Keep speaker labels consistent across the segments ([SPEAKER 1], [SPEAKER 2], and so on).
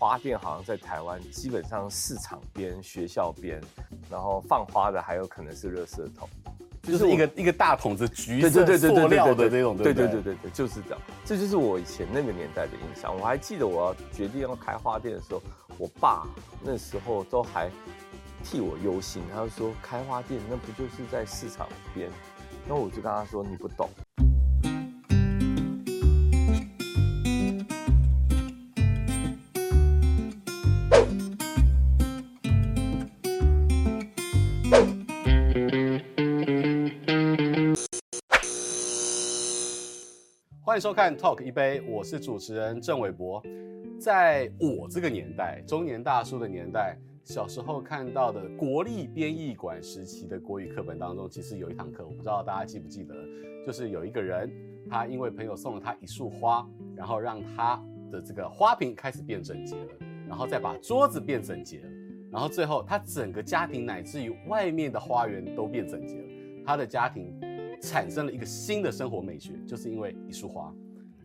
[SPEAKER 1] 花店好像在台湾基本上市场边、学校边，然后放花的还有可能是垃圾桶，
[SPEAKER 2] 就是一个一个大桶子橘色塑料的这种，
[SPEAKER 1] 对对对对对，就是这样。这就是我以前那个年代的印象。我还记得我要决定要开花店的时候，我爸那时候都还替我忧心，他就说开花店那不就是在市场边？那我就跟他说你不懂。
[SPEAKER 2] 欢迎收看 Talk 一杯，我是主持人郑伟博。在我这个年代，中年大叔的年代，小时候看到的国立编译馆时期的国语课本当中，其实有一堂课，我不知道大家记不记得，就是有一个人，他因为朋友送了他一束花，然后让他的这个花瓶开始变整洁了，然后再把桌子变整洁了，然后最后他整个家庭乃至于外面的花园都变整洁了，他的家庭。产生了一个新的生活美学，就是因为一束花，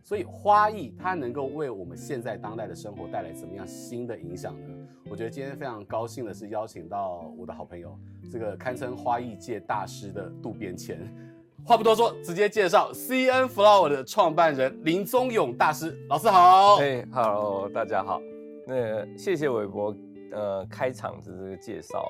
[SPEAKER 2] 所以花艺它能够为我们现在当代的生活带来怎么样新的影响呢？我觉得今天非常高兴的是邀请到我的好朋友，这个堪称花艺界大师的渡边谦。话不多说，直接介绍 CN Flower 的创办人林宗勇大师，老师好。
[SPEAKER 1] 哎，Hello，大家好。那谢谢韦伯，呃，开场的这个介绍。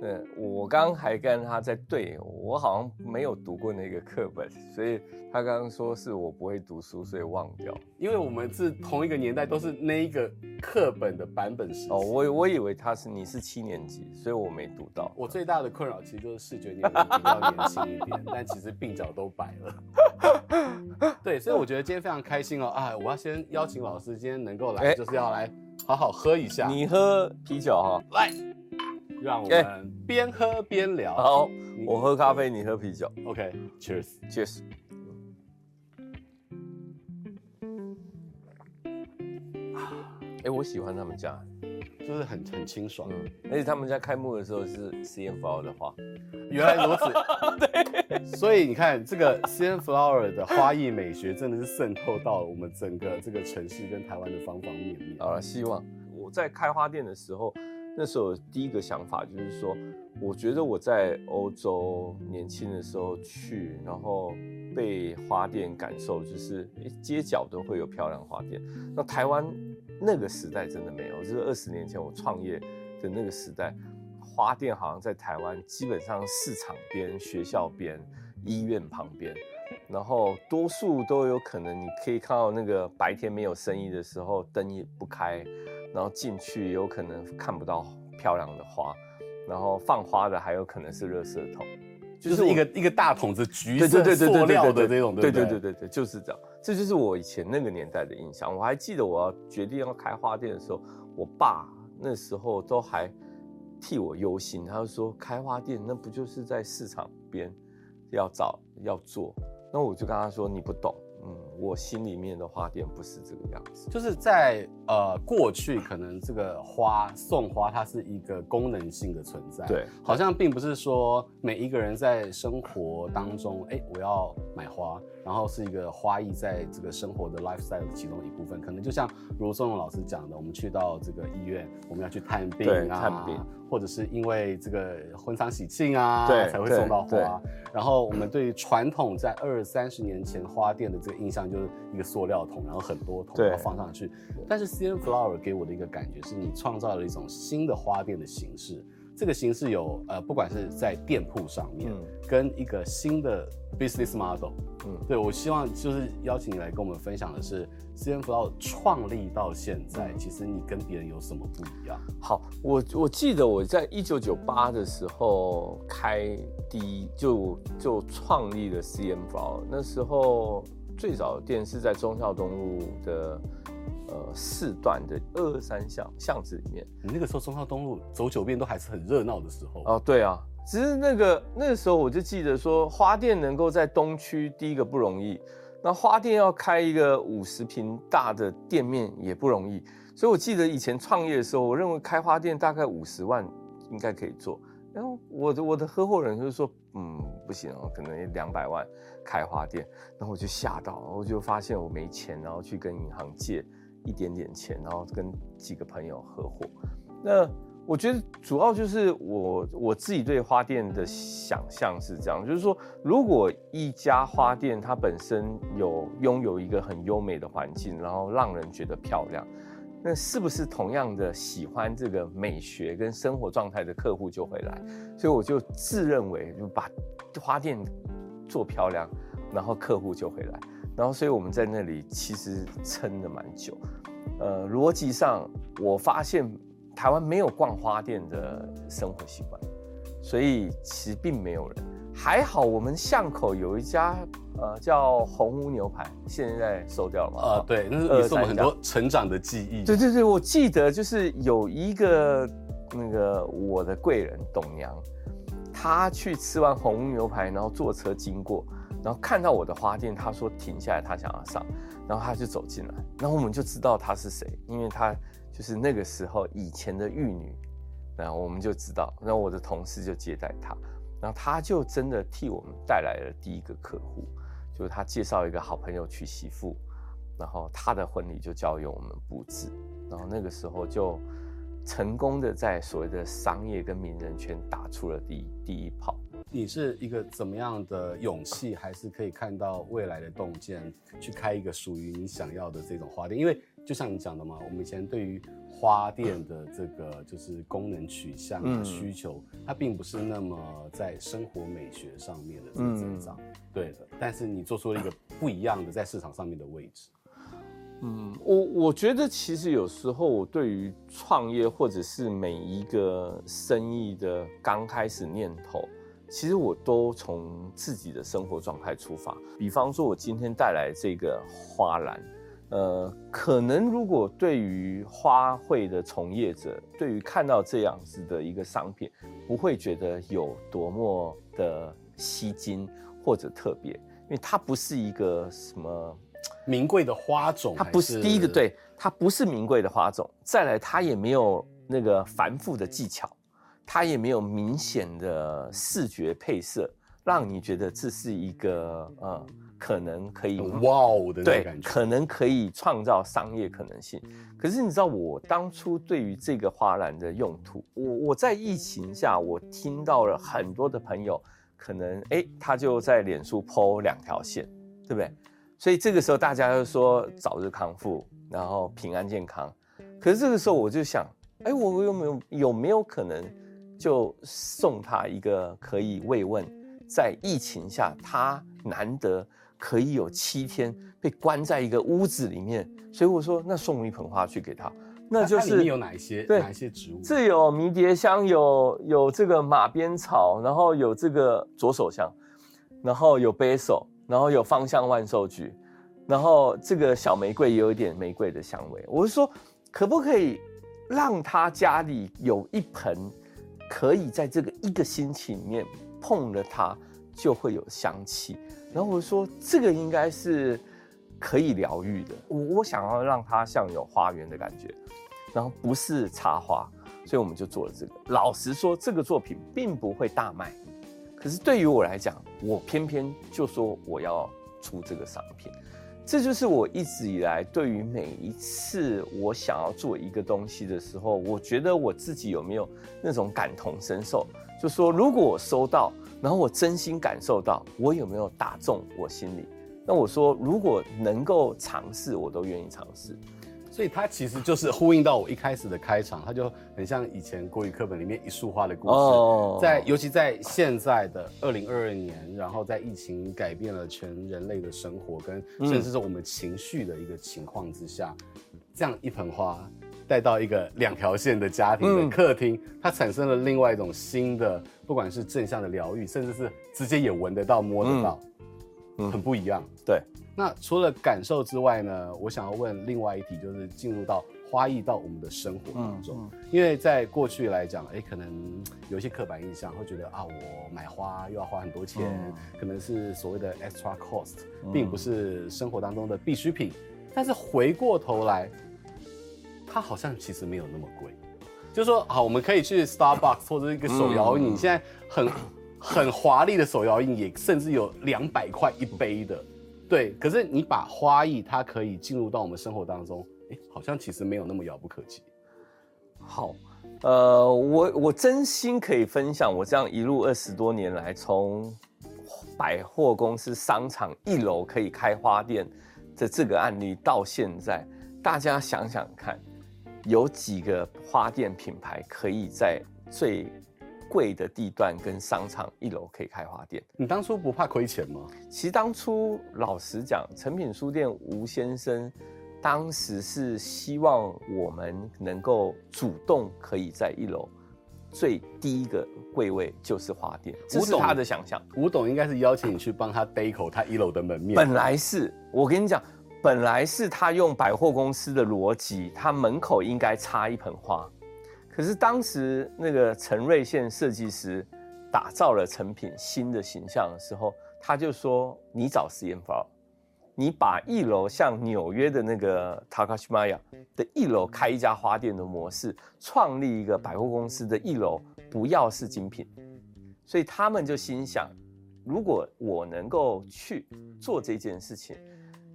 [SPEAKER 1] 对，我刚刚还跟他在对，我好像没有读过那个课本，所以他刚刚说是我不会读书，所以忘掉。
[SPEAKER 2] 因为我们是同一个年代，都是那一个课本的版本时期。
[SPEAKER 1] 哦，我我以为他是你是七年级，所以我没读到。
[SPEAKER 2] 我最大的困扰其实就是视觉年龄比较年轻一点，但其实鬓角都白了。对，所以我觉得今天非常开心哦！啊，我要先邀请老师今天能够来，就是要来好好喝一下。
[SPEAKER 1] 你喝啤酒哈，
[SPEAKER 2] 来。让我们边喝边聊。
[SPEAKER 1] 好，我喝咖啡，你喝啤酒。
[SPEAKER 2] OK，Cheers，Cheers。
[SPEAKER 1] 哎，我喜欢他们家，
[SPEAKER 2] 就是很很清爽。
[SPEAKER 1] 而且他们家开幕的时候是 CN Flower 的花。
[SPEAKER 2] 原来如此。对。所以你看，这个 CN Flower 的花艺美学真的是渗透到我们整个这个城市跟台湾的方方面面。
[SPEAKER 1] 好了，希望我在开花店的时候。那时候第一个想法就是说，我觉得我在欧洲年轻的时候去，然后被花店感受，就是街角都会有漂亮花店。那台湾那个时代真的没有，就是二十年前我创业的那个时代，花店好像在台湾基本上市场边、学校边、医院旁边，然后多数都有可能你可以看到那个白天没有生意的时候，灯也不开。然后进去有可能看不到漂亮的花，然后放花的还有可能是垃圾桶，
[SPEAKER 2] 就是一个一个大桶子橘色塑料的那种，
[SPEAKER 1] 对对对对对，就是这样。这就是我以前那个年代的印象。我还记得我要决定要开花店的时候，我爸那时候都还替我忧心，他就说开花店那不就是在市场边要找要做，那我就跟他说你不懂。嗯，我心里面的花店不是这个样子，
[SPEAKER 2] 就是在呃过去，可能这个花送花它是一个功能性的存在，
[SPEAKER 1] 对，
[SPEAKER 2] 好像并不是说每一个人在生活当中，哎，我要买花，然后是一个花艺在这个生活的 lifestyle 的其中一部分，可能就像如宋勇老师讲的，我们去到这个医院，我们要去探病啊，
[SPEAKER 1] 探病。
[SPEAKER 2] 或者是因为这个婚丧喜庆啊，对，才会送到花。然后我们对于传统在二三十年前花店的这个印象，就是一个塑料桶，然后很多桶要放上去。但是 CN Flower 给我的一个感觉是，你创造了一种新的花店的形式。这个形式有呃，不管是在店铺上面，嗯、跟一个新的 business model，嗯，对，我希望就是邀请你来跟我们分享的是 CN Flower 创立到现在，其实你跟别人有什么不一样？
[SPEAKER 1] 好，我我记得我在一九九八的时候开第一就就创立了 CN Flower，那时候最早的店是在忠孝东路的。呃，四段的二二三巷巷子里面，
[SPEAKER 2] 你那个时候忠孝东路走九遍都还是很热闹的时候
[SPEAKER 1] 哦。对啊，只是那个那个时候我就记得说，花店能够在东区第一个不容易，那花店要开一个五十平大的店面也不容易，所以我记得以前创业的时候，我认为开花店大概五十万应该可以做，然后我的我的合伙人就是说，嗯，不行哦，可能两百万开花店，然后我就吓到，我就发现我没钱，然后去跟银行借。一点点钱，然后跟几个朋友合伙。那我觉得主要就是我我自己对花店的想象是这样，就是说，如果一家花店它本身有拥有一个很优美的环境，然后让人觉得漂亮，那是不是同样的喜欢这个美学跟生活状态的客户就会来？所以我就自认为就把花店做漂亮，然后客户就会来。然后所以我们在那里其实撑了蛮久。呃，逻辑上我发现。台湾没有逛花店的生活习惯，所以其实并没有人。还好我们巷口有一家呃叫红屋牛排，现在收掉了嘛？
[SPEAKER 2] 啊，对，那是也是我们很多成长的记忆。
[SPEAKER 1] 对对对，我记得就是有一个那个我的贵人董娘，她去吃完红屋牛排，然后坐车经过，然后看到我的花店，她说停下来，她想要上，然后她就走进来，然后我们就知道她是谁，因为她。就是那个时候以前的玉女，然后我们就知道，然后我的同事就接待她，然后他就真的替我们带来了第一个客户，就是他介绍一个好朋友娶媳妇，然后他的婚礼就交由我们布置，然后那个时候就成功的在所谓的商业跟名人圈打出了第一第一炮。
[SPEAKER 2] 你是一个怎么样的勇气，还是可以看到未来的洞见，去开一个属于你想要的这种花店？因为就像你讲的嘛，我们以前对于花店的这个就是功能取向的需求，嗯、它并不是那么在生活美学上面的这个增长，嗯、对的。但是你做出了一个不一样的在市场上面的位置。
[SPEAKER 1] 嗯，我我觉得其实有时候我对于创业或者是每一个生意的刚开始念头，其实我都从自己的生活状态出发。比方说，我今天带来这个花篮。呃，可能如果对于花卉的从业者，对于看到这样子的一个商品，不会觉得有多么的吸睛或者特别，因为它不是一个什么
[SPEAKER 2] 名贵的花种，
[SPEAKER 1] 它不是第一个，对，它不是名贵的花种。再来，它也没有那个繁复的技巧，它也没有明显的视觉配色，让你觉得这是一个呃。可能可以
[SPEAKER 2] 哇哦的那感觉，
[SPEAKER 1] 可能可以创造商业可能性。可是你知道，我当初对于这个花篮的用途，我我在疫情下，我听到了很多的朋友，可能哎，他就在脸书 po 两条线，对不对？所以这个时候大家就说早日康复，然后平安健康。可是这个时候我就想，哎，我有没有有没有可能就送他一个可以慰问，在疫情下他难得。可以有七天被关在一个屋子里面，所以我说那送一盆花去给他，那就是
[SPEAKER 2] 有哪一些？
[SPEAKER 1] 对，
[SPEAKER 2] 哪一些植物？
[SPEAKER 1] 这有迷迭香，有有这个马鞭草，然后有这个左手香，然后有 basil，然后有芳香万寿菊，然后这个小玫瑰也有一点玫瑰的香味。我是说，可不可以让他家里有一盆，可以在这个一个星期里面碰了它就会有香气。然后我说，这个应该是可以疗愈的。我我想要让它像有花园的感觉，然后不是插花，所以我们就做了这个。老实说，这个作品并不会大卖，可是对于我来讲，我偏偏就说我要出这个商品。这就是我一直以来对于每一次我想要做一个东西的时候，我觉得我自己有没有那种感同身受，就说如果我收到。然后我真心感受到，我有没有打中我心里？那我说，如果能够尝试，我都愿意尝试。
[SPEAKER 2] 所以它其实就是呼应到我一开始的开场，它就很像以前国语课本里面一束花的故事。哦，在尤其在现在的二零二二年，然后在疫情改变了全人类的生活，跟甚至是我们情绪的一个情况之下，这样一盆花。带到一个两条线的家庭的客厅，嗯、它产生了另外一种新的，不管是正向的疗愈，甚至是直接也闻得到、摸得到，嗯，很不一样。
[SPEAKER 1] 对，那
[SPEAKER 2] 除了感受之外呢，我想要问另外一题，就是进入到花艺到我们的生活当中，嗯嗯、因为在过去来讲，哎，可能有一些刻板印象，会觉得啊，我买花又要花很多钱，嗯、可能是所谓的 extra cost，并不是生活当中的必需品。但是回过头来。它好像其实没有那么贵，就是说，好，我们可以去 Starbucks 或者一个手摇饮，嗯、现在很很华丽的手摇饮也甚至有两百块一杯的，对。可是你把花艺它可以进入到我们生活当中，哎，好像其实没有那么遥不可及。
[SPEAKER 1] 好，呃，我我真心可以分享，我这样一路二十多年来，从百货公司、商场一楼可以开花店的这个案例到现在，大家想想看，有几个花店品牌可以在最贵的地段跟商场一楼可以开花店？
[SPEAKER 2] 你当初不怕亏钱吗？
[SPEAKER 1] 其实当初老实讲，诚品书店吴先生。当时是希望我们能够主动可以在一楼最低一个柜位就是花店，这是他的想象。
[SPEAKER 2] 吴董应该是邀请你去帮他 deco 他一楼的门面。
[SPEAKER 1] 本来是我跟你讲，本来是他用百货公司的逻辑，他门口应该插一盆花。可是当时那个陈瑞宪设计师打造了成品新的形象的时候，他就说：“你找 CM Flower。”你把一楼像纽约的那个 Takashimaya 的一楼开一家花店的模式，创立一个百货公司的一楼不要是精品，所以他们就心想，如果我能够去做这件事情，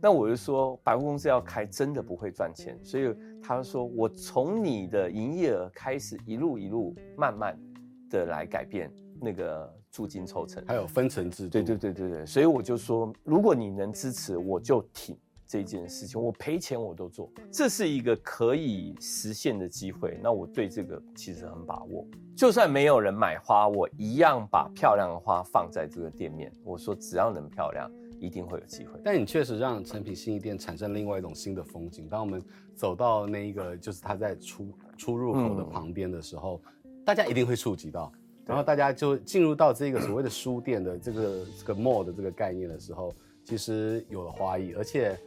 [SPEAKER 1] 那我就说百货公司要开真的不会赚钱，所以他说我从你的营业额开始一路一路慢慢的来改变那个。租金抽成，
[SPEAKER 2] 还有分成制度。
[SPEAKER 1] 对对对对对，所以我就说，如果你能支持，我就挺这件事情，我赔钱我都做。这是一个可以实现的机会，那我对这个其实很把握。就算没有人买花，我一样把漂亮的花放在这个店面。我说，只要能漂亮，一定会有机会。
[SPEAKER 2] 但你确实让成品新一店产生另外一种新的风景。当我们走到那一个，就是它在出出入口的旁边的时候，嗯、大家一定会触及到。然后大家就进入到这个所谓的书店的这个这个 mall 的这个概念的时候，其实有了花艺，而且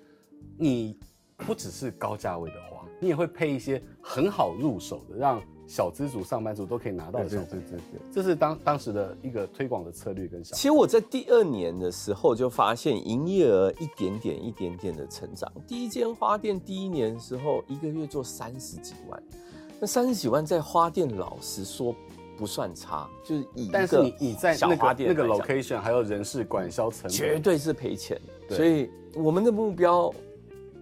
[SPEAKER 2] 你不只是高价位的花，你也会配一些很好入手的，让小资族、上班族都可以拿到的。对对对对，这是当当时的一个推广的策略跟想。
[SPEAKER 1] 其实我在第二年的时候就发现营业额一点点一点点的成长。第一间花店第一年的时候，一个月做三十几万，那三十几万在花店老实说。不算差，就是以
[SPEAKER 2] 但是你你在那个那个 location 还有人事管销成本，
[SPEAKER 1] 绝对是赔钱。所以我们的目标，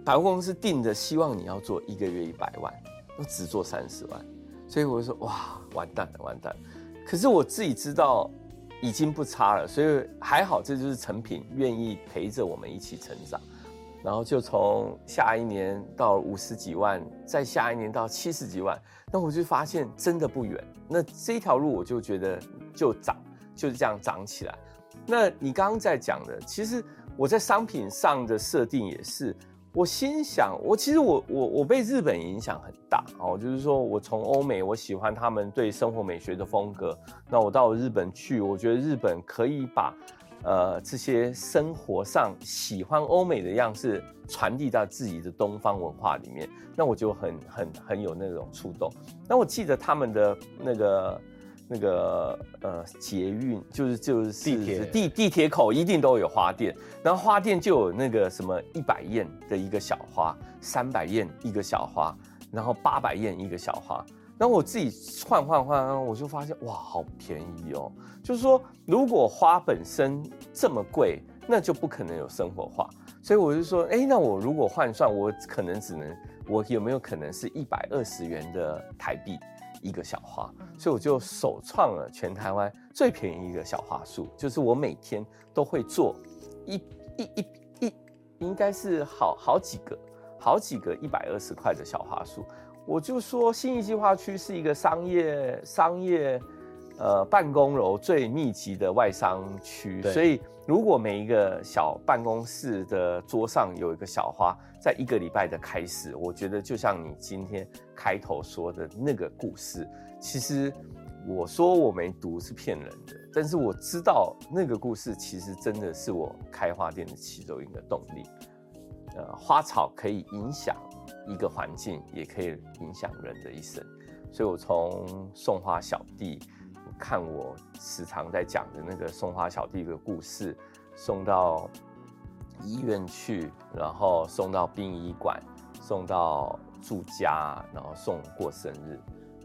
[SPEAKER 1] 百货公司定的，希望你要做一个月一百万，那只做三十万。所以我就说哇，完蛋了，完蛋。可是我自己知道已经不差了，所以还好，这就是成品愿意陪着我们一起成长。然后就从下一年到五十几万，再下一年到七十几万，那我就发现真的不远。那这条路我就觉得就涨，就是这样涨起来。那你刚刚在讲的，其实我在商品上的设定也是，我心想，我其实我我我被日本影响很大哦，就是说我从欧美，我喜欢他们对生活美学的风格，那我到日本去，我觉得日本可以把。呃，这些生活上喜欢欧美的样式传递到自己的东方文化里面，那我就很很很有那种触动。那我记得他们的那个那个呃捷运，就是就是地铁地地铁口一定都有花店，然后花店就有那个什么一百燕的一个小花，三百燕一个小花，然后八百燕一个小花。然后我自己换换换，我就发现哇，好便宜哦！就是说，如果花本身这么贵，那就不可能有生活化。所以我就说，哎，那我如果换算，我可能只能，我有没有可能是一百二十元的台币一个小花？所以我就首创了全台湾最便宜一个小花束，就是我每天都会做一一一一，应该是好好几个，好几个一百二十块的小花束。我就说，新义计划区是一个商业商业，呃，办公楼最密集的外商区，所以如果每一个小办公室的桌上有一个小花，在一个礼拜的开始，我觉得就像你今天开头说的那个故事，其实我说我没读是骗人的，但是我知道那个故事其实真的是我开花店的其中一个动力。呃，花草可以影响。一个环境也可以影响人的一生，所以我从送花小弟，看我时常在讲的那个送花小弟的故事，送到医院去，然后送到殡仪馆，送到住家，然后送过生日，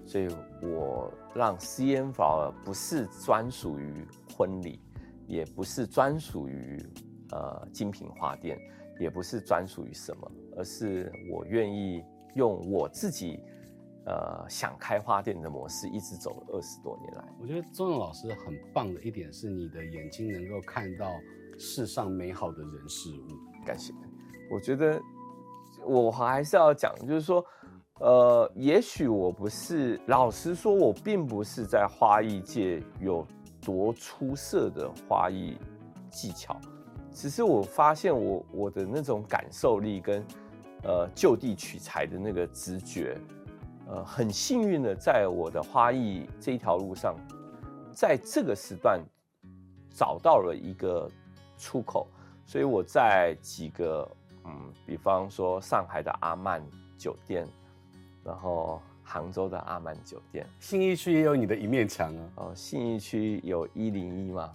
[SPEAKER 1] 所以我让 CM Flower 不是专属于婚礼，也不是专属于呃精品花店，也不是专属于什么。而是我愿意用我自己呃想开花店的模式，一直走了二十多年来。
[SPEAKER 2] 我觉得宗永老师很棒的一点是，你的眼睛能够看到世上美好的人事物。
[SPEAKER 1] 感谢。我觉得我还是要讲，就是说，呃，也许我不是，老实说，我并不是在花艺界有多出色的花艺技巧。只是我发现我我的那种感受力跟呃就地取材的那个直觉，呃，很幸运的在我的花艺这一条路上，在这个时段找到了一个出口，所以我在几个嗯，比方说上海的阿曼酒店，然后杭州的阿曼酒店，
[SPEAKER 2] 信义区也有你的一面墙啊。
[SPEAKER 1] 哦，信义区有一零一嘛。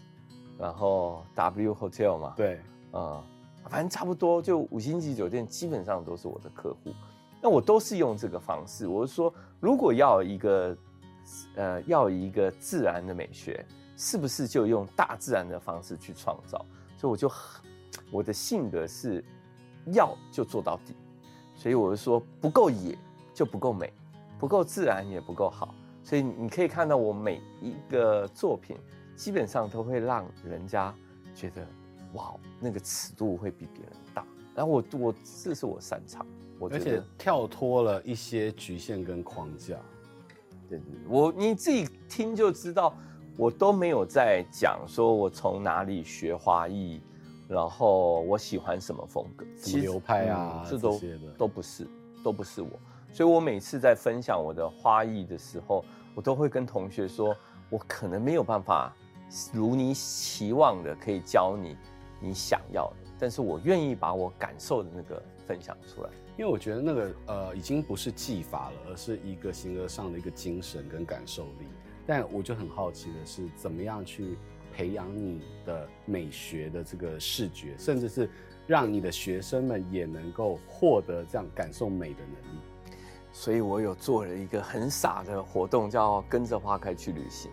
[SPEAKER 1] 然后 W Hotel 嘛，
[SPEAKER 2] 对，
[SPEAKER 1] 嗯，反正差不多，就五星级酒店基本上都是我的客户。那我都是用这个方式。我是说，如果要一个，呃，要一个自然的美学，是不是就用大自然的方式去创造？所以我就，我的性格是要就做到底。所以我就说，不够野就不够美，不够自然也不够好。所以你可以看到我每一个作品。基本上都会让人家觉得，哇，那个尺度会比别人大。然后我我这是我擅长，我觉得
[SPEAKER 2] 而且跳脱了一些局限跟框架。
[SPEAKER 1] 对对，我你自己听就知道，我都没有在讲说我从哪里学花艺，然后我喜欢什么风格，
[SPEAKER 2] 什么流派啊，
[SPEAKER 1] 嗯、这都这都不是，都不是我。所以我每次在分享我的花艺的时候，我都会跟同学说，我可能没有办法。如你期望的，可以教你你想要的，但是我愿意把我感受的那个分享出来，
[SPEAKER 2] 因为我觉得那个呃，已经不是技法了，而是一个形而上的一个精神跟感受力。但我就很好奇的是，怎么样去培养你的美学的这个视觉，甚至是让你的学生们也能够获得这样感受美的能力。
[SPEAKER 1] 所以我有做了一个很傻的活动，叫跟着花开去旅行。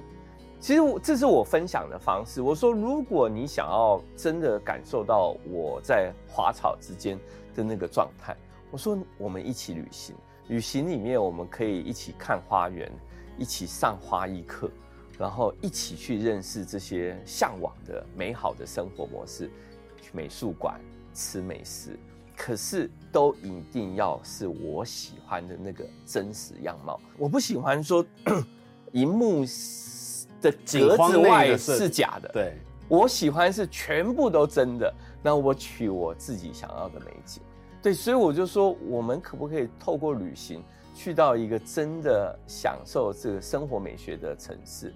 [SPEAKER 1] 其实我这是我分享的方式。我说，如果你想要真的感受到我在花草之间的那个状态，我说我们一起旅行。旅行里面我们可以一起看花园，一起上花艺课，然后一起去认识这些向往的美好的生活模式，去美术馆吃美食。可是都一定要是我喜欢的那个真实样貌。我不喜欢说荧幕。的格子外是假的，
[SPEAKER 2] 对，
[SPEAKER 1] 我喜欢是全部都真的。那我取我自己想要的美景，对，所以我就说，我们可不可以透过旅行去到一个真的享受这个生活美学的城市？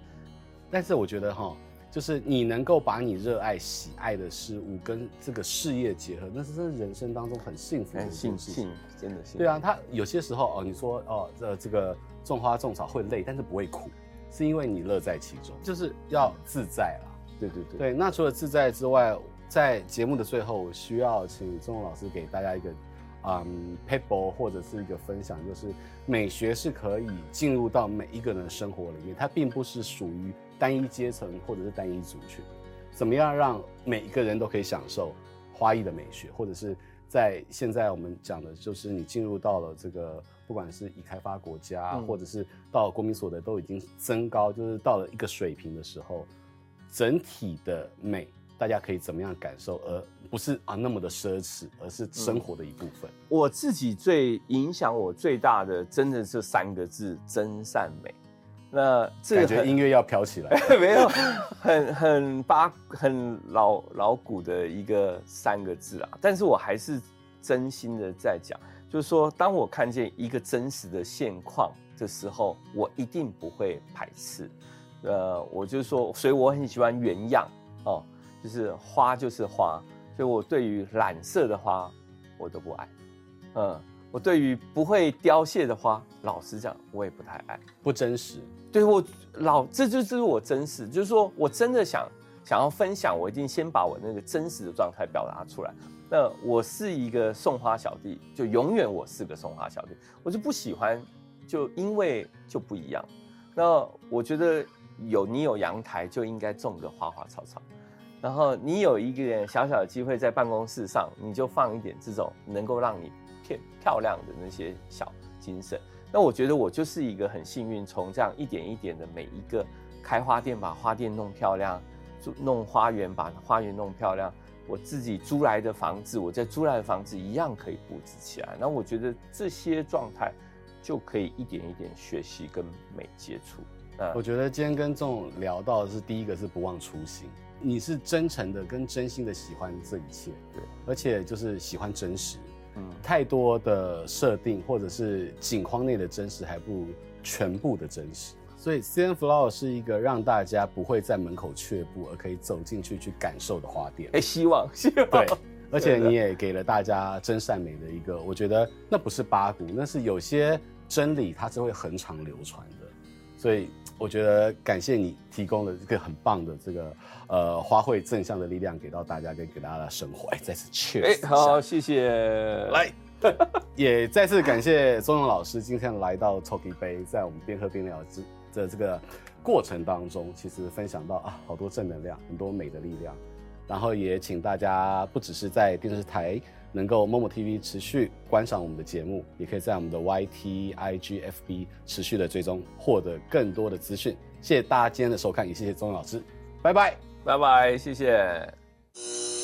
[SPEAKER 2] 但是我觉得哈，就是你能够把你热爱、喜爱的事物跟这个事业结合，那是真的人生当中很幸福的事情，
[SPEAKER 1] 真的幸福。
[SPEAKER 2] 对啊，他有些时候哦，你说哦，这这个种花种草会累，但是不会苦。是因为你乐在其中，就是要自在啦。
[SPEAKER 1] 对对对。
[SPEAKER 2] 对，那除了自在之外，在节目的最后，我需要请宗永老师给大家一个，嗯，paper 或者是一个分享，就是美学是可以进入到每一个人的生活里面，它并不是属于单一阶层或者是单一族群。怎么样让每一个人都可以享受花艺的美学，或者是在现在我们讲的，就是你进入到了这个。不管是已开发国家，嗯、或者是到了国民所得都已经增高，就是到了一个水平的时候，整体的美，大家可以怎么样感受，而不是啊那么的奢侈，而是生活的一部分。嗯、
[SPEAKER 1] 我自己最影响我最大的，真的是三个字：真善美。那这个
[SPEAKER 2] 感觉音乐要飘起来，
[SPEAKER 1] 没有，很很八很老老古的一个三个字啊，但是我还是真心的在讲。就是说，当我看见一个真实的现况的时候，我一定不会排斥。呃，我就说，所以我很喜欢原样哦，就是花就是花，所以我对于染色的花我都不爱。嗯，我对于不会凋谢的花，老实讲，我也不太爱，
[SPEAKER 2] 不真实。
[SPEAKER 1] 对，我老，这就是我真实，就是说我真的想想要分享，我一定先把我那个真实的状态表达出来。那我是一个送花小弟，就永远我是个送花小弟，我就不喜欢，就因为就不一样。那我觉得有你有阳台就应该种个花花草草，然后你有一个小小的机会在办公室上，你就放一点这种能够让你漂亮的那些小精神。那我觉得我就是一个很幸运，从这样一点一点的每一个开花店，把花店弄漂亮，弄花园，把花园弄漂亮。我自己租来的房子，我在租来的房子一样可以布置起来。那我觉得这些状态就可以一点一点学习跟美接触。那
[SPEAKER 2] 我觉得今天跟仲聊到的是第一个是不忘初心，你是真诚的跟真心的喜欢这一切，
[SPEAKER 1] 对，
[SPEAKER 2] 而且就是喜欢真实。嗯，太多的设定或者是景框内的真实，还不如全部的真实。所以 C N Flower 是一个让大家不会在门口却步，而可以走进去去感受的花店。
[SPEAKER 1] 哎，希望，希望。
[SPEAKER 2] 对，而且你也给了大家真善美的一个，我觉得那不是八股，那是有些真理它是会恒常流传的。所以我觉得感谢你提供了这个很棒的这个呃花卉正向的力量给到大家，跟给大家的生活。哎，再次 cheers！
[SPEAKER 1] 哎，好，谢谢。
[SPEAKER 2] 来。也再次感谢宗永老师今天来到 Talk 一杯，在我们边喝边聊之的这个过程当中，其实分享到啊好多正能量，很多美的力量。然后也请大家不只是在电视台能够 Momo TV 持续观赏我们的节目，也可以在我们的 YT、IG、FB 持续的追踪，获得更多的资讯。谢谢大家今天的收看，也谢谢宗老师，拜拜，
[SPEAKER 1] 拜拜，谢谢。